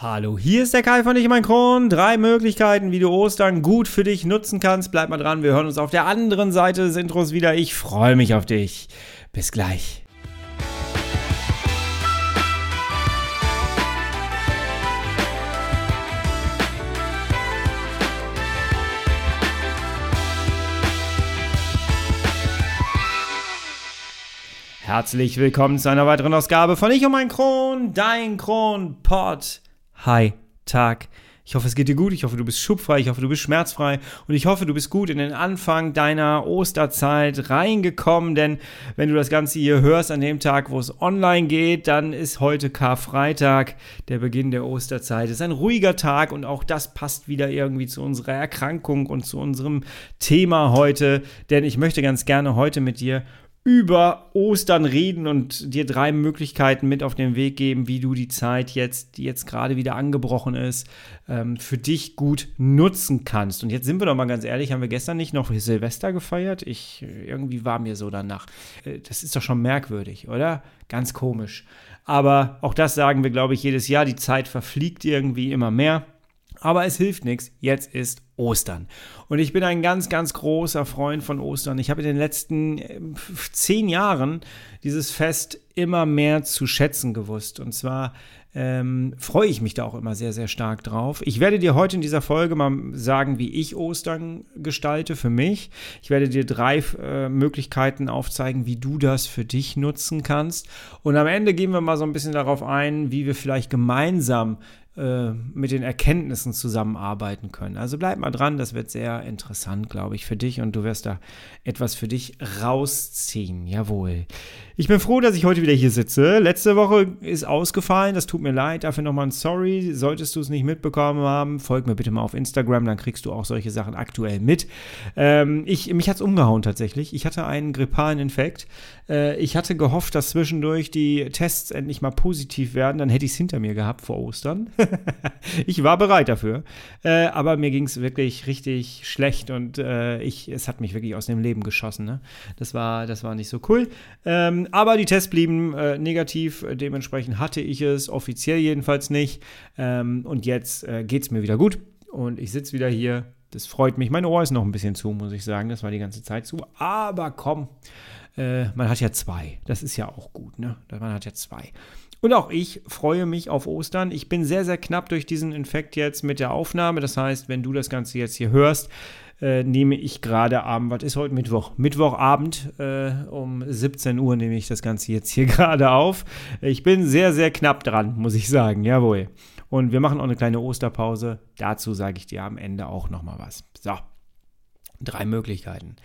Hallo, hier ist der Kai von Ich mein Kron. Drei Möglichkeiten, wie du Ostern gut für dich nutzen kannst. Bleib mal dran, wir hören uns auf der anderen Seite des Intros wieder. Ich freue mich auf dich. Bis gleich. Herzlich willkommen zu einer weiteren Ausgabe von Ich und mein Kron, dein Kron-Pod. Hi, Tag. Ich hoffe, es geht dir gut. Ich hoffe, du bist schubfrei. Ich hoffe, du bist schmerzfrei. Und ich hoffe, du bist gut in den Anfang deiner Osterzeit reingekommen. Denn wenn du das Ganze hier hörst an dem Tag, wo es online geht, dann ist heute Karfreitag, der Beginn der Osterzeit. Es ist ein ruhiger Tag und auch das passt wieder irgendwie zu unserer Erkrankung und zu unserem Thema heute. Denn ich möchte ganz gerne heute mit dir über Ostern reden und dir drei Möglichkeiten mit auf den Weg geben, wie du die Zeit jetzt, die jetzt gerade wieder angebrochen ist, ähm, für dich gut nutzen kannst. Und jetzt sind wir doch mal ganz ehrlich, haben wir gestern nicht noch Silvester gefeiert? Ich, irgendwie war mir so danach. Äh, das ist doch schon merkwürdig, oder? Ganz komisch. Aber auch das sagen wir, glaube ich, jedes Jahr. Die Zeit verfliegt irgendwie immer mehr. Aber es hilft nichts. Jetzt ist Ostern. Und ich bin ein ganz, ganz großer Freund von Ostern. Ich habe in den letzten äh, zehn Jahren dieses Fest immer mehr zu schätzen gewusst. Und zwar ähm, freue ich mich da auch immer sehr, sehr stark drauf. Ich werde dir heute in dieser Folge mal sagen, wie ich Ostern gestalte für mich. Ich werde dir drei äh, Möglichkeiten aufzeigen, wie du das für dich nutzen kannst. Und am Ende gehen wir mal so ein bisschen darauf ein, wie wir vielleicht gemeinsam äh, mit den Erkenntnissen zusammenarbeiten können. Also bleib mal dran, das wird sehr interessant, glaube ich, für dich und du wirst da etwas für dich rausziehen. Jawohl. Ich bin froh, dass ich heute wieder hier sitze. Letzte Woche ist ausgefallen, das tut mir leid. Dafür nochmal ein Sorry. Solltest du es nicht mitbekommen haben, folg mir bitte mal auf Instagram, dann kriegst du auch solche Sachen aktuell mit. Ähm, ich, mich hat es umgehauen tatsächlich. Ich hatte einen grippalen Infekt. Äh, ich hatte gehofft, dass zwischendurch die Tests endlich mal positiv werden. Dann hätte ich es hinter mir gehabt vor Ostern. ich war bereit dafür. Äh, aber mir ging es wirklich richtig schlecht und äh, ich, es hat mich wirklich aus dem Leben geschossen. Ne? Das, war, das war nicht so cool. Ähm, aber die Tests blieben äh, negativ. Dementsprechend hatte ich es, offiziell jedenfalls nicht. Ähm, und jetzt äh, geht es mir wieder gut. Und ich sitze wieder hier. Das freut mich. Mein Ohr ist noch ein bisschen zu, muss ich sagen. Das war die ganze Zeit zu. Aber komm, äh, man hat ja zwei. Das ist ja auch gut, ne? Man hat ja zwei. Und auch ich freue mich auf Ostern. Ich bin sehr, sehr knapp durch diesen Infekt jetzt mit der Aufnahme. Das heißt, wenn du das Ganze jetzt hier hörst, äh, nehme ich gerade Abend, was ist heute Mittwoch? Mittwochabend äh, um 17 Uhr nehme ich das Ganze jetzt hier gerade auf. Ich bin sehr, sehr knapp dran, muss ich sagen. Jawohl. Und wir machen auch eine kleine Osterpause. Dazu sage ich dir am Ende auch nochmal was. So, drei Möglichkeiten.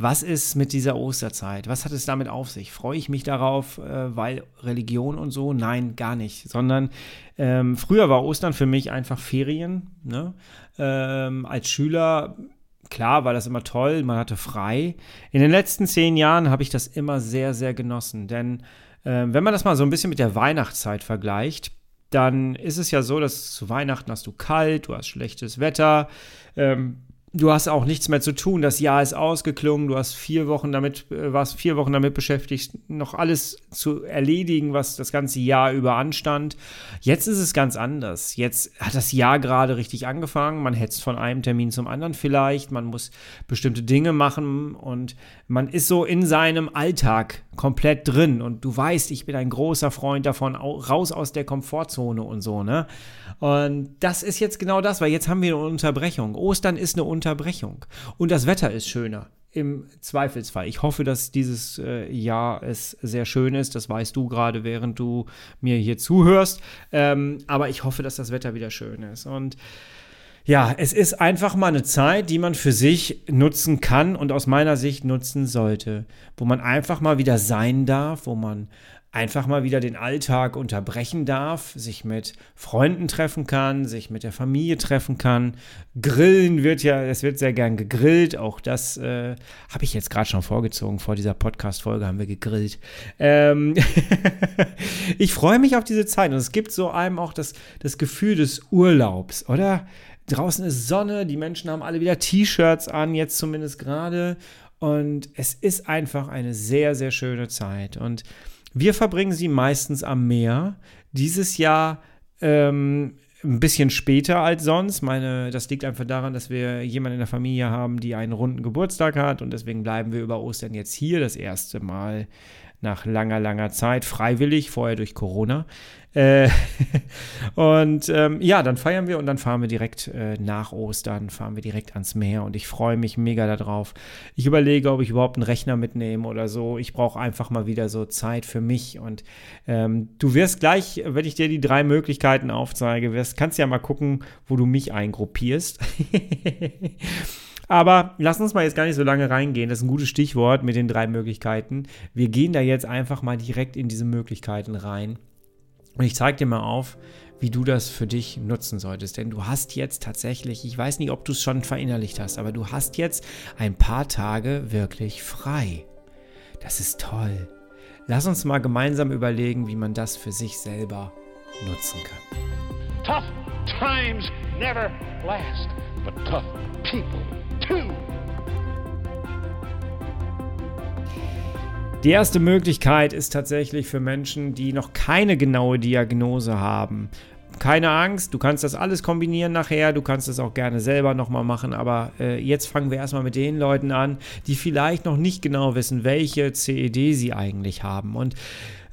Was ist mit dieser Osterzeit? Was hat es damit auf sich? Freue ich mich darauf, äh, weil Religion und so? Nein, gar nicht. Sondern ähm, früher war Ostern für mich einfach Ferien. Ne? Ähm, als Schüler, klar, war das immer toll, man hatte frei. In den letzten zehn Jahren habe ich das immer sehr, sehr genossen. Denn äh, wenn man das mal so ein bisschen mit der Weihnachtszeit vergleicht, dann ist es ja so, dass zu Weihnachten hast du kalt, du hast schlechtes Wetter. Ähm, du hast auch nichts mehr zu tun. Das Jahr ist ausgeklungen. Du hast vier Wochen damit, äh, warst vier Wochen damit beschäftigt, noch alles zu erledigen, was das ganze Jahr über anstand. Jetzt ist es ganz anders. Jetzt hat das Jahr gerade richtig angefangen. Man hetzt von einem Termin zum anderen vielleicht. Man muss bestimmte Dinge machen und man ist so in seinem Alltag komplett drin. Und du weißt, ich bin ein großer Freund davon, raus aus der Komfortzone und so, ne? Und das ist jetzt genau das, weil jetzt haben wir eine Unterbrechung. Ostern ist eine Unterbrechung. Und das Wetter ist schöner. Im Zweifelsfall. Ich hoffe, dass dieses äh, Jahr es sehr schön ist. Das weißt du gerade, während du mir hier zuhörst. Ähm, aber ich hoffe, dass das Wetter wieder schön ist. Und ja, es ist einfach mal eine Zeit, die man für sich nutzen kann und aus meiner Sicht nutzen sollte, wo man einfach mal wieder sein darf, wo man einfach mal wieder den Alltag unterbrechen darf, sich mit Freunden treffen kann, sich mit der Familie treffen kann. Grillen wird ja, es wird sehr gern gegrillt. Auch das äh, habe ich jetzt gerade schon vorgezogen. Vor dieser Podcast-Folge haben wir gegrillt. Ähm ich freue mich auf diese Zeit und es gibt so einem auch das, das Gefühl des Urlaubs, oder? Draußen ist Sonne, die Menschen haben alle wieder T-Shirts an, jetzt zumindest gerade. Und es ist einfach eine sehr, sehr schöne Zeit. Und wir verbringen sie meistens am Meer. Dieses Jahr ähm, ein bisschen später als sonst. Meine, das liegt einfach daran, dass wir jemanden in der Familie haben, die einen runden Geburtstag hat und deswegen bleiben wir über Ostern jetzt hier das erste Mal nach langer, langer Zeit, freiwillig, vorher durch Corona. Äh, und ähm, ja, dann feiern wir und dann fahren wir direkt äh, nach Ostern, fahren wir direkt ans Meer und ich freue mich mega darauf. Ich überlege, ob ich überhaupt einen Rechner mitnehme oder so. Ich brauche einfach mal wieder so Zeit für mich und ähm, du wirst gleich, wenn ich dir die drei Möglichkeiten aufzeige, wirst, kannst ja mal gucken, wo du mich eingruppierst. Aber lass uns mal jetzt gar nicht so lange reingehen. Das ist ein gutes Stichwort mit den drei Möglichkeiten. Wir gehen da jetzt einfach mal direkt in diese Möglichkeiten rein. Und ich zeige dir mal auf, wie du das für dich nutzen solltest. Denn du hast jetzt tatsächlich, ich weiß nicht, ob du es schon verinnerlicht hast, aber du hast jetzt ein paar Tage wirklich frei. Das ist toll. Lass uns mal gemeinsam überlegen, wie man das für sich selber nutzen kann. Tough times never last, but tough people die erste Möglichkeit ist tatsächlich für Menschen, die noch keine genaue Diagnose haben. Keine Angst, du kannst das alles kombinieren nachher, du kannst es auch gerne selber nochmal machen, aber äh, jetzt fangen wir erstmal mit den Leuten an, die vielleicht noch nicht genau wissen, welche CED sie eigentlich haben. Und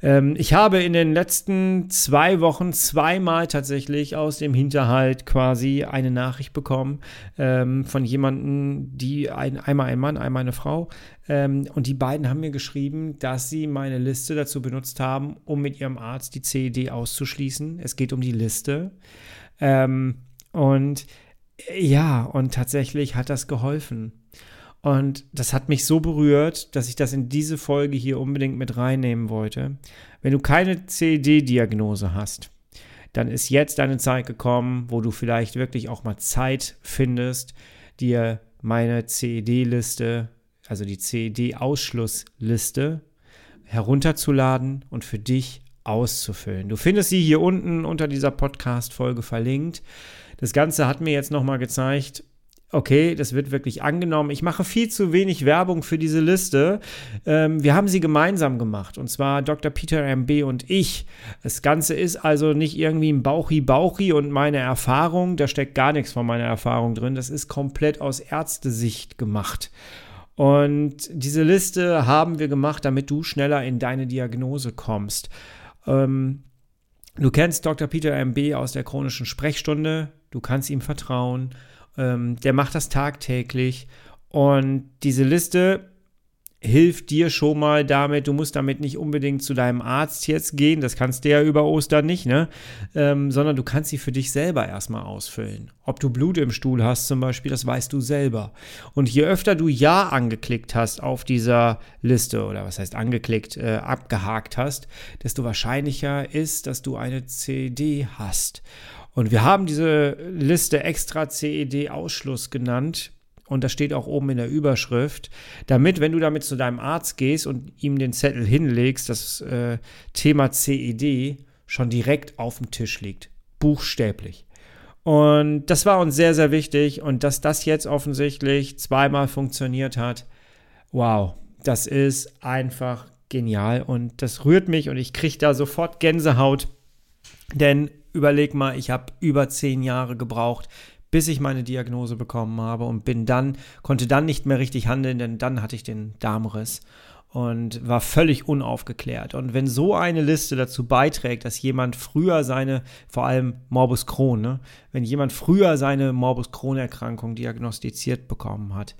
ähm, ich habe in den letzten zwei Wochen zweimal tatsächlich aus dem Hinterhalt quasi eine Nachricht bekommen ähm, von jemandem, die ein, einmal ein Mann, einmal eine Frau. Ähm, und die beiden haben mir geschrieben, dass sie meine Liste dazu benutzt haben, um mit ihrem Arzt die CED auszuschließen. Es geht um die Liste. Ähm, und ja, und tatsächlich hat das geholfen. Und das hat mich so berührt, dass ich das in diese Folge hier unbedingt mit reinnehmen wollte. Wenn du keine CED-Diagnose hast, dann ist jetzt deine Zeit gekommen, wo du vielleicht wirklich auch mal Zeit findest, dir meine CED-Liste, also die CED-Ausschlussliste, herunterzuladen und für dich auszufüllen. Du findest sie hier unten unter dieser Podcast-Folge verlinkt. Das Ganze hat mir jetzt nochmal gezeigt, okay, das wird wirklich angenommen. Ich mache viel zu wenig Werbung für diese Liste. Ähm, wir haben sie gemeinsam gemacht und zwar Dr. Peter MB und ich. Das Ganze ist also nicht irgendwie ein Bauchi-Bauchi und meine Erfahrung, da steckt gar nichts von meiner Erfahrung drin. Das ist komplett aus Ärztesicht gemacht. Und diese Liste haben wir gemacht, damit du schneller in deine Diagnose kommst. Ähm, du kennst Dr. Peter MB aus der chronischen Sprechstunde. Du kannst ihm vertrauen. Ähm, der macht das tagtäglich. Und diese Liste hilft dir schon mal damit, du musst damit nicht unbedingt zu deinem Arzt jetzt gehen, das kannst du ja über Ostern nicht, ne? Ähm, sondern du kannst sie für dich selber erstmal ausfüllen. Ob du Blut im Stuhl hast zum Beispiel, das weißt du selber. Und je öfter du Ja angeklickt hast auf dieser Liste, oder was heißt angeklickt, äh, abgehakt hast, desto wahrscheinlicher ist, dass du eine CD hast. Und wir haben diese Liste extra CED-Ausschluss genannt. Und das steht auch oben in der Überschrift, damit, wenn du damit zu deinem Arzt gehst und ihm den Zettel hinlegst, das äh, Thema CED schon direkt auf dem Tisch liegt. Buchstäblich. Und das war uns sehr, sehr wichtig. Und dass das jetzt offensichtlich zweimal funktioniert hat, wow, das ist einfach genial. Und das rührt mich und ich kriege da sofort Gänsehaut. Denn überleg mal, ich habe über zehn Jahre gebraucht, bis ich meine Diagnose bekommen habe und bin dann, konnte dann nicht mehr richtig handeln, denn dann hatte ich den Darmriss und war völlig unaufgeklärt. Und wenn so eine Liste dazu beiträgt, dass jemand früher seine, vor allem Morbus Crohn, ne, wenn jemand früher seine Morbus Crohn-Erkrankung diagnostiziert bekommen hat,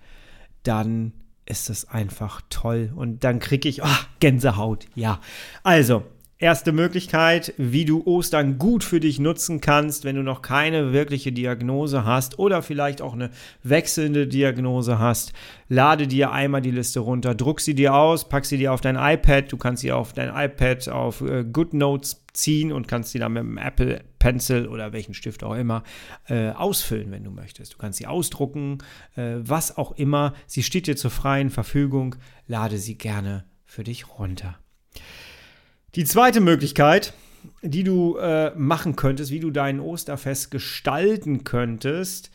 dann ist das einfach toll. Und dann kriege ich oh, Gänsehaut. Ja, also Erste Möglichkeit, wie du Ostern gut für dich nutzen kannst, wenn du noch keine wirkliche Diagnose hast oder vielleicht auch eine wechselnde Diagnose hast. Lade dir einmal die Liste runter, druck sie dir aus, pack sie dir auf dein iPad. Du kannst sie auf dein iPad auf äh, GoodNotes ziehen und kannst sie dann mit einem Apple Pencil oder welchen Stift auch immer äh, ausfüllen, wenn du möchtest. Du kannst sie ausdrucken, äh, was auch immer. Sie steht dir zur freien Verfügung. Lade sie gerne für dich runter. Die zweite Möglichkeit, die du äh, machen könntest, wie du dein Osterfest gestalten könntest,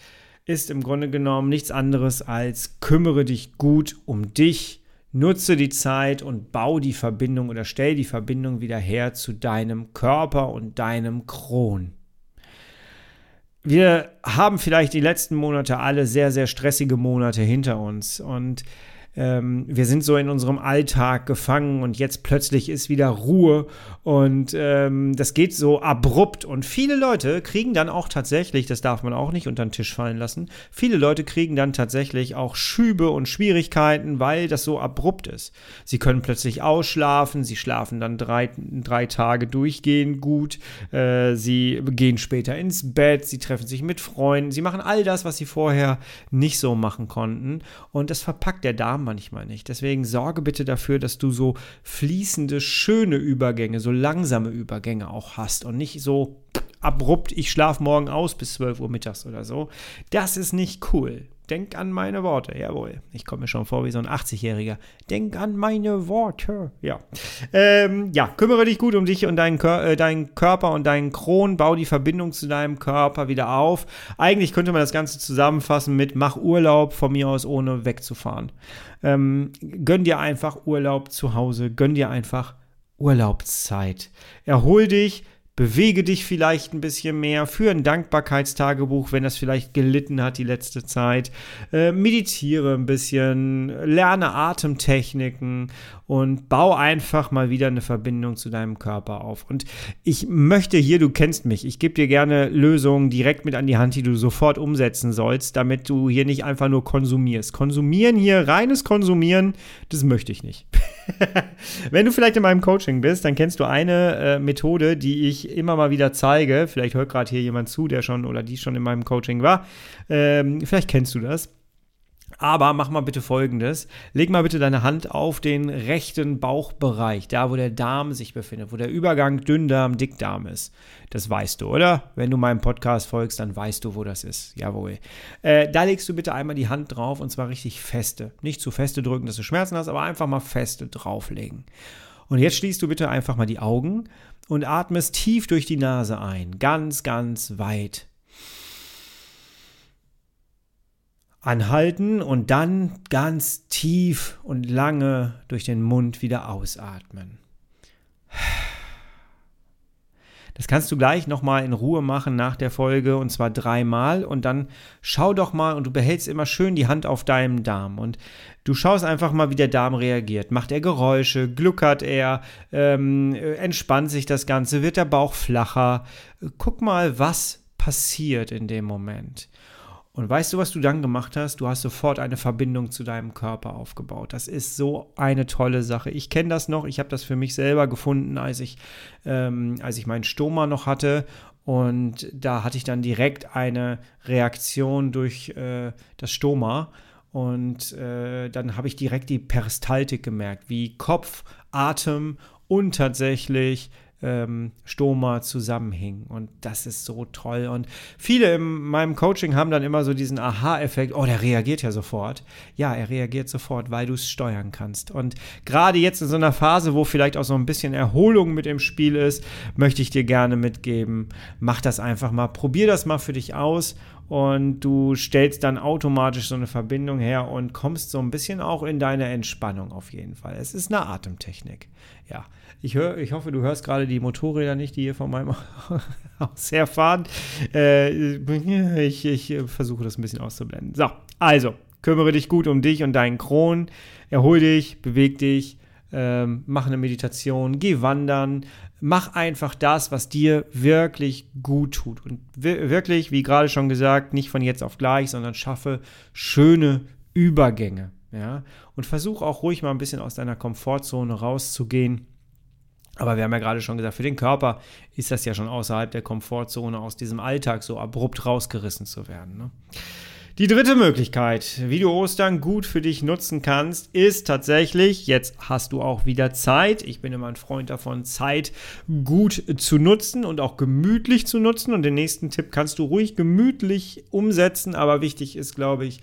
ist im Grunde genommen nichts anderes als kümmere dich gut um dich, nutze die Zeit und bau die Verbindung oder stell die Verbindung wieder her zu deinem Körper und deinem Kron. wir haben vielleicht die letzten Monate alle sehr, sehr stressige Monate hinter uns und ähm, wir sind so in unserem Alltag gefangen und jetzt plötzlich ist wieder Ruhe und ähm, das geht so abrupt und viele Leute kriegen dann auch tatsächlich, das darf man auch nicht unter den Tisch fallen lassen, viele Leute kriegen dann tatsächlich auch Schübe und Schwierigkeiten, weil das so abrupt ist. Sie können plötzlich ausschlafen, sie schlafen dann drei, drei Tage durchgehend gut, äh, sie gehen später ins Bett, sie treffen sich mit Freunden, sie machen all das, was sie vorher nicht so machen konnten und das verpackt der Darm manchmal nicht. Deswegen sorge bitte dafür, dass du so fließende, schöne Übergänge, so langsame Übergänge auch hast und nicht so abrupt, ich schlafe morgen aus bis 12 Uhr mittags oder so. Das ist nicht cool. Denk an meine Worte. Jawohl. Ich komme mir schon vor wie so ein 80-Jähriger. Denk an meine Worte. Ja. Ähm, ja, kümmere dich gut um dich und deinen, Kör äh, deinen Körper und deinen Kron. Bau die Verbindung zu deinem Körper wieder auf. Eigentlich könnte man das Ganze zusammenfassen mit mach Urlaub von mir aus, ohne wegzufahren. Ähm, gönn dir einfach Urlaub zu Hause. Gönn dir einfach Urlaubszeit. Erhol dich bewege dich vielleicht ein bisschen mehr, führe ein Dankbarkeitstagebuch, wenn das vielleicht gelitten hat die letzte Zeit, äh, meditiere ein bisschen, lerne Atemtechniken und bau einfach mal wieder eine Verbindung zu deinem Körper auf. Und ich möchte hier, du kennst mich, ich gebe dir gerne Lösungen direkt mit an die Hand, die du sofort umsetzen sollst, damit du hier nicht einfach nur konsumierst. Konsumieren hier, reines Konsumieren, das möchte ich nicht. Wenn du vielleicht in meinem Coaching bist, dann kennst du eine äh, Methode, die ich immer mal wieder zeige. Vielleicht hört gerade hier jemand zu, der schon oder die schon in meinem Coaching war. Ähm, vielleicht kennst du das. Aber mach mal bitte folgendes: Leg mal bitte deine Hand auf den rechten Bauchbereich, da wo der Darm sich befindet, wo der Übergang Dünndarm, Dickdarm ist. Das weißt du, oder? Wenn du meinem Podcast folgst, dann weißt du, wo das ist. Jawohl. Äh, da legst du bitte einmal die Hand drauf und zwar richtig feste. Nicht zu feste drücken, dass du Schmerzen hast, aber einfach mal feste drauflegen. Und jetzt schließt du bitte einfach mal die Augen und atmest tief durch die Nase ein. Ganz, ganz weit. anhalten und dann ganz tief und lange durch den Mund wieder ausatmen. Das kannst du gleich nochmal in Ruhe machen nach der Folge und zwar dreimal und dann schau doch mal und du behältst immer schön die Hand auf deinem Darm und du schaust einfach mal, wie der Darm reagiert. Macht er Geräusche, gluckert er, ähm, entspannt sich das Ganze, wird der Bauch flacher. Guck mal, was passiert in dem Moment. Und weißt du, was du dann gemacht hast? Du hast sofort eine Verbindung zu deinem Körper aufgebaut. Das ist so eine tolle Sache. Ich kenne das noch. Ich habe das für mich selber gefunden, als ich, ähm, als ich meinen Stoma noch hatte. Und da hatte ich dann direkt eine Reaktion durch äh, das Stoma. Und äh, dann habe ich direkt die Peristaltik gemerkt, wie Kopf, Atem und tatsächlich ähm, Stoma zusammenhingen. Und das ist so toll. Und viele in meinem Coaching haben dann immer so diesen Aha-Effekt, oh, der reagiert ja sofort. Ja, er reagiert sofort, weil du es steuern kannst. Und gerade jetzt in so einer Phase, wo vielleicht auch so ein bisschen Erholung mit im Spiel ist, möchte ich dir gerne mitgeben, mach das einfach mal, probier das mal für dich aus und du stellst dann automatisch so eine Verbindung her und kommst so ein bisschen auch in deine Entspannung auf jeden Fall. Es ist eine Atemtechnik. Ja, ich, hör, ich hoffe, du hörst gerade die Motorräder nicht, die hier von meinem Haus herfahren. Äh, ich, ich versuche das ein bisschen auszublenden. So, also, kümmere dich gut um dich und deinen Kron. Erhol dich, beweg dich, ähm, mach eine Meditation, geh wandern, mach einfach das, was dir wirklich gut tut. Und wirklich, wie gerade schon gesagt, nicht von jetzt auf gleich, sondern schaffe schöne Übergänge. Ja? Und versuch auch ruhig mal ein bisschen aus deiner Komfortzone rauszugehen. Aber wir haben ja gerade schon gesagt, für den Körper ist das ja schon außerhalb der Komfortzone, aus diesem Alltag so abrupt rausgerissen zu werden. Ne? Die dritte Möglichkeit, wie du Ostern gut für dich nutzen kannst, ist tatsächlich, jetzt hast du auch wieder Zeit. Ich bin immer ein Freund davon, Zeit gut zu nutzen und auch gemütlich zu nutzen. Und den nächsten Tipp kannst du ruhig gemütlich umsetzen, aber wichtig ist, glaube ich,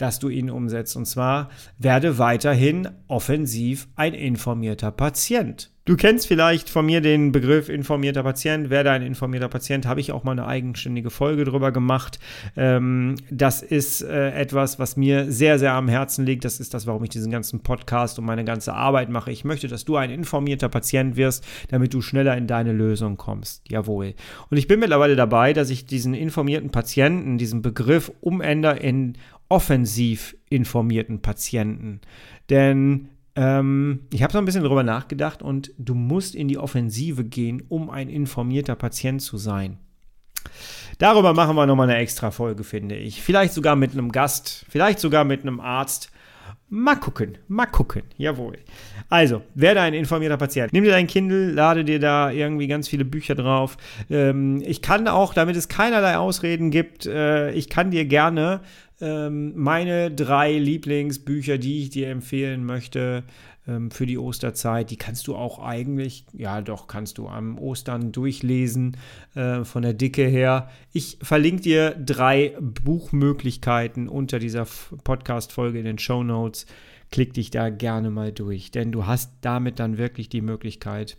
dass du ihn umsetzt. Und zwar werde weiterhin offensiv ein informierter Patient. Du kennst vielleicht von mir den Begriff informierter Patient. Werde ein informierter Patient, habe ich auch mal eine eigenständige Folge drüber gemacht. Ähm, das ist äh, etwas, was mir sehr, sehr am Herzen liegt. Das ist das, warum ich diesen ganzen Podcast und meine ganze Arbeit mache. Ich möchte, dass du ein informierter Patient wirst, damit du schneller in deine Lösung kommst. Jawohl. Und ich bin mittlerweile dabei, dass ich diesen informierten Patienten, diesen Begriff umändere in offensiv informierten Patienten. Denn ähm, ich habe so ein bisschen drüber nachgedacht und du musst in die Offensive gehen, um ein informierter Patient zu sein. Darüber machen wir nochmal eine extra Folge, finde ich. Vielleicht sogar mit einem Gast, vielleicht sogar mit einem Arzt. Mal gucken, mal gucken. Jawohl. Also, werde ein informierter Patient. Nimm dir dein Kindle, lade dir da irgendwie ganz viele Bücher drauf. Ähm, ich kann auch, damit es keinerlei Ausreden gibt, äh, ich kann dir gerne ähm, meine drei Lieblingsbücher, die ich dir empfehlen möchte ähm, für die Osterzeit, die kannst du auch eigentlich, ja doch, kannst du am Ostern durchlesen äh, von der Dicke her. Ich verlinke dir drei Buchmöglichkeiten unter dieser Podcast-Folge in den Show Notes. Klick dich da gerne mal durch, denn du hast damit dann wirklich die Möglichkeit,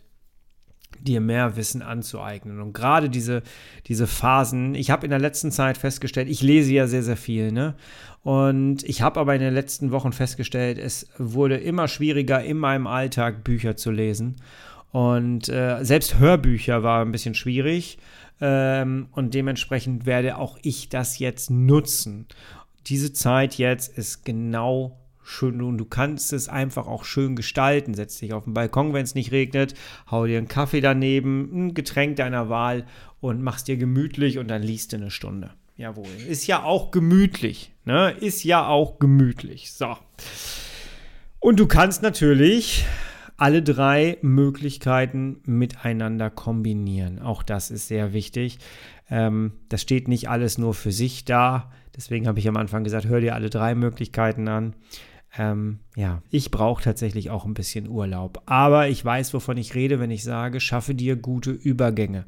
dir mehr Wissen anzueignen. Und gerade diese, diese Phasen, ich habe in der letzten Zeit festgestellt, ich lese ja sehr, sehr viel, ne? Und ich habe aber in den letzten Wochen festgestellt, es wurde immer schwieriger, in meinem Alltag Bücher zu lesen. Und äh, selbst Hörbücher war ein bisschen schwierig. Ähm, und dementsprechend werde auch ich das jetzt nutzen. Diese Zeit jetzt ist genau schön und du kannst es einfach auch schön gestalten. Setz dich auf den Balkon, wenn es nicht regnet, hau dir einen Kaffee daneben, ein Getränk deiner Wahl und machst dir gemütlich und dann liest du eine Stunde. Jawohl. Ist ja auch gemütlich. Ne? Ist ja auch gemütlich. So. Und du kannst natürlich alle drei Möglichkeiten miteinander kombinieren. Auch das ist sehr wichtig. Ähm, das steht nicht alles nur für sich da. Deswegen habe ich am Anfang gesagt, hör dir alle drei Möglichkeiten an. Ähm, ja, ich brauche tatsächlich auch ein bisschen Urlaub. Aber ich weiß, wovon ich rede, wenn ich sage, schaffe dir gute Übergänge.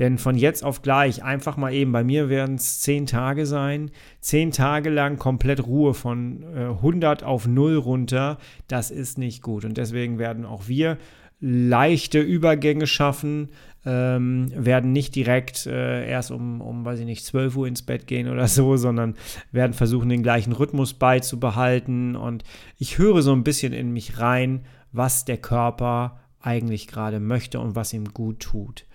Denn von jetzt auf gleich, einfach mal eben, bei mir werden es zehn Tage sein, zehn Tage lang komplett Ruhe von äh, 100 auf 0 runter, das ist nicht gut. Und deswegen werden auch wir leichte Übergänge schaffen, ähm, werden nicht direkt äh, erst um, um, weiß ich nicht, 12 Uhr ins Bett gehen oder so, sondern werden versuchen, den gleichen Rhythmus beizubehalten. Und ich höre so ein bisschen in mich rein, was der Körper eigentlich gerade möchte und was ihm gut tut.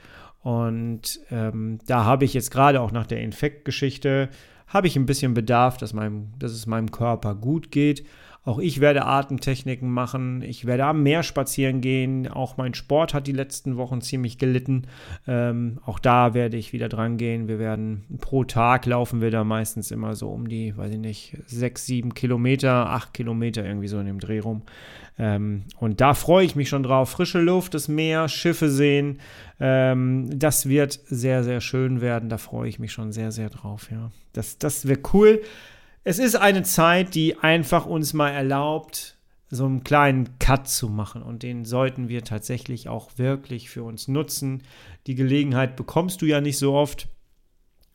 Und ähm, da habe ich jetzt gerade auch nach der Infektgeschichte, habe ich ein bisschen Bedarf, dass, meinem, dass es meinem Körper gut geht. Auch ich werde Atemtechniken machen. Ich werde am Meer spazieren gehen. Auch mein Sport hat die letzten Wochen ziemlich gelitten. Ähm, auch da werde ich wieder dran gehen. Wir werden pro Tag laufen wir da meistens immer so um die, weiß ich nicht, sechs, sieben Kilometer, acht Kilometer irgendwie so in dem Dreh rum. Ähm, und da freue ich mich schon drauf. Frische Luft, das Meer, Schiffe sehen. Ähm, das wird sehr, sehr schön werden. Da freue ich mich schon sehr, sehr drauf. Ja, das, das wird cool. Es ist eine Zeit, die einfach uns mal erlaubt, so einen kleinen Cut zu machen. Und den sollten wir tatsächlich auch wirklich für uns nutzen. Die Gelegenheit bekommst du ja nicht so oft.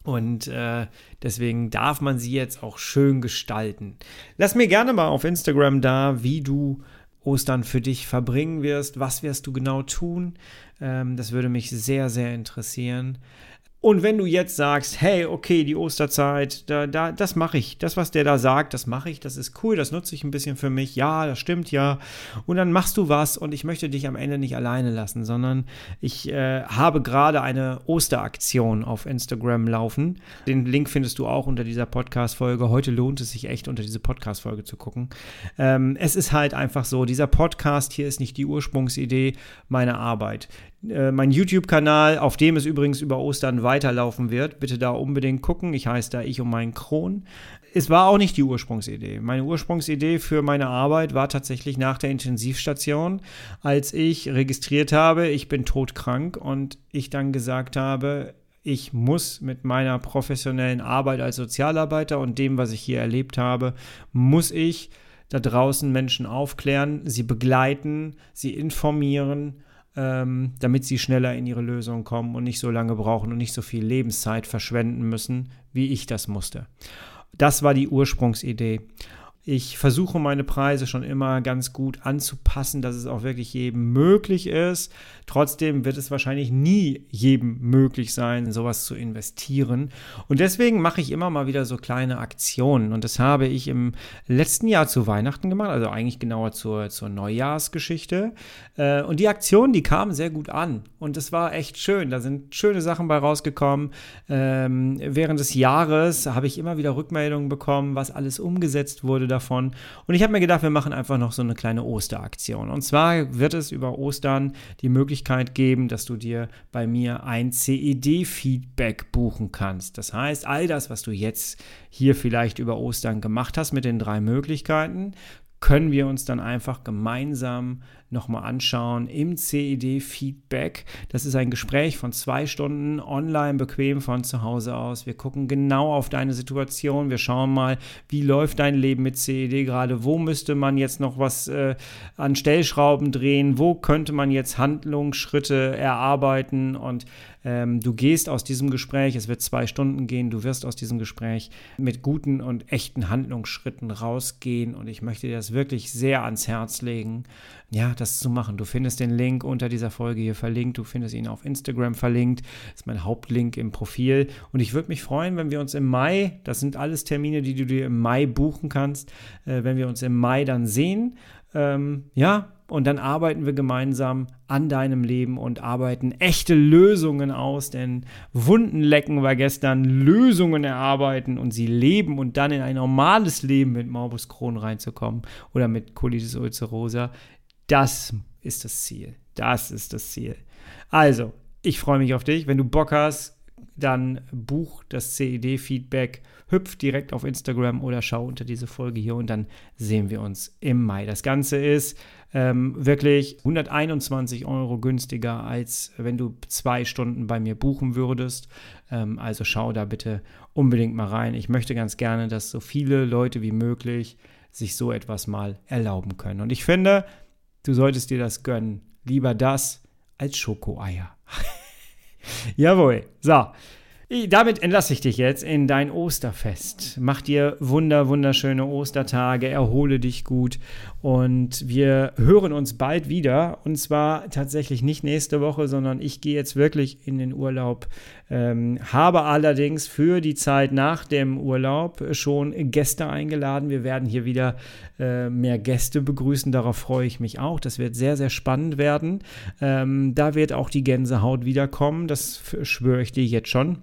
Und äh, deswegen darf man sie jetzt auch schön gestalten. Lass mir gerne mal auf Instagram da, wie du Ostern für dich verbringen wirst. Was wirst du genau tun? Ähm, das würde mich sehr, sehr interessieren. Und wenn du jetzt sagst, hey, okay, die Osterzeit, da, da, das mache ich. Das, was der da sagt, das mache ich, das ist cool, das nutze ich ein bisschen für mich. Ja, das stimmt ja. Und dann machst du was und ich möchte dich am Ende nicht alleine lassen, sondern ich äh, habe gerade eine Osteraktion auf Instagram laufen. Den Link findest du auch unter dieser Podcast-Folge. Heute lohnt es sich echt, unter diese Podcast-Folge zu gucken. Ähm, es ist halt einfach so, dieser Podcast hier ist nicht die Ursprungsidee meiner Arbeit. Äh, mein YouTube-Kanal, auf dem es übrigens über Ostern weiterlaufen wird. Bitte da unbedingt gucken. Ich heiße da Ich um meinen Kron. Es war auch nicht die Ursprungsidee. Meine Ursprungsidee für meine Arbeit war tatsächlich nach der Intensivstation, als ich registriert habe, ich bin todkrank und ich dann gesagt habe, ich muss mit meiner professionellen Arbeit als Sozialarbeiter und dem, was ich hier erlebt habe, muss ich da draußen Menschen aufklären, sie begleiten, sie informieren ähm, damit sie schneller in ihre Lösung kommen und nicht so lange brauchen und nicht so viel Lebenszeit verschwenden müssen, wie ich das musste. Das war die Ursprungsidee. Ich versuche meine Preise schon immer ganz gut anzupassen, dass es auch wirklich jedem möglich ist. Trotzdem wird es wahrscheinlich nie jedem möglich sein, sowas zu investieren. Und deswegen mache ich immer mal wieder so kleine Aktionen. Und das habe ich im letzten Jahr zu Weihnachten gemacht, also eigentlich genauer zur, zur Neujahrsgeschichte. Äh, und die Aktionen, die kamen sehr gut an. Und es war echt schön. Da sind schöne Sachen bei rausgekommen. Ähm, während des Jahres habe ich immer wieder Rückmeldungen bekommen, was alles umgesetzt wurde davon. Und ich habe mir gedacht, wir machen einfach noch so eine kleine Osteraktion. Und zwar wird es über Ostern die Möglichkeit geben, dass du dir bei mir ein CED-Feedback buchen kannst. Das heißt, all das, was du jetzt hier vielleicht über Ostern gemacht hast mit den drei Möglichkeiten, können wir uns dann einfach gemeinsam nochmal anschauen im CED-Feedback. Das ist ein Gespräch von zwei Stunden online, bequem von zu Hause aus. Wir gucken genau auf deine Situation. Wir schauen mal, wie läuft dein Leben mit CED gerade. Wo müsste man jetzt noch was äh, an Stellschrauben drehen? Wo könnte man jetzt Handlungsschritte erarbeiten? Und ähm, du gehst aus diesem Gespräch, es wird zwei Stunden gehen, du wirst aus diesem Gespräch mit guten und echten Handlungsschritten rausgehen. Und ich möchte dir das wirklich sehr ans Herz legen ja, das zu machen. Du findest den Link unter dieser Folge hier verlinkt. Du findest ihn auf Instagram verlinkt. Das ist mein Hauptlink im Profil. Und ich würde mich freuen, wenn wir uns im Mai, das sind alles Termine, die du dir im Mai buchen kannst, äh, wenn wir uns im Mai dann sehen. Ähm, ja, und dann arbeiten wir gemeinsam an deinem Leben und arbeiten echte Lösungen aus, denn Wunden lecken war gestern Lösungen erarbeiten und sie leben und dann in ein normales Leben mit Morbus Crohn reinzukommen oder mit Colitis ulcerosa. Das ist das Ziel. Das ist das Ziel. Also, ich freue mich auf dich. Wenn du Bock hast, dann buch das CED-Feedback, hüpf direkt auf Instagram oder schau unter diese Folge hier und dann sehen wir uns im Mai. Das Ganze ist ähm, wirklich 121 Euro günstiger, als wenn du zwei Stunden bei mir buchen würdest. Ähm, also schau da bitte unbedingt mal rein. Ich möchte ganz gerne, dass so viele Leute wie möglich sich so etwas mal erlauben können. Und ich finde, Du solltest dir das gönnen. Lieber das als Schokoeier. Jawohl. So. Damit entlasse ich dich jetzt in dein Osterfest. Mach dir wunder, wunderschöne Ostertage, erhole dich gut und wir hören uns bald wieder. Und zwar tatsächlich nicht nächste Woche, sondern ich gehe jetzt wirklich in den Urlaub. Ähm, habe allerdings für die Zeit nach dem Urlaub schon Gäste eingeladen. Wir werden hier wieder äh, mehr Gäste begrüßen. Darauf freue ich mich auch. Das wird sehr, sehr spannend werden. Ähm, da wird auch die Gänsehaut wiederkommen. Das schwöre ich dir jetzt schon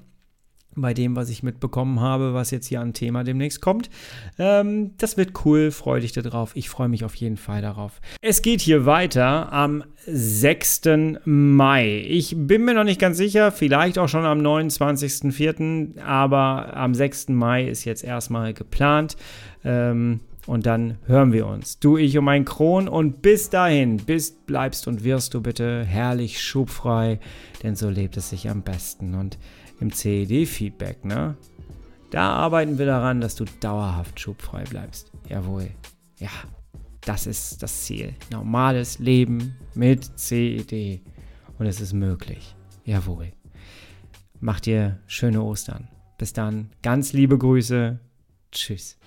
bei dem, was ich mitbekommen habe, was jetzt hier an Thema demnächst kommt. Ähm, das wird cool, freue dich darauf. Ich freue mich auf jeden Fall darauf. Es geht hier weiter am 6. Mai. Ich bin mir noch nicht ganz sicher, vielleicht auch schon am 29.04., aber am 6. Mai ist jetzt erstmal geplant. Ähm, und dann hören wir uns. Du, ich und mein Kron. Und bis dahin, bist, bleibst und wirst du bitte herrlich schubfrei, denn so lebt es sich am besten. Und im CED-Feedback, ne? Da arbeiten wir daran, dass du dauerhaft schubfrei bleibst. Jawohl. Ja, das ist das Ziel. Normales Leben mit CED. Und es ist möglich. Jawohl. Mach dir schöne Ostern. Bis dann. Ganz liebe Grüße. Tschüss.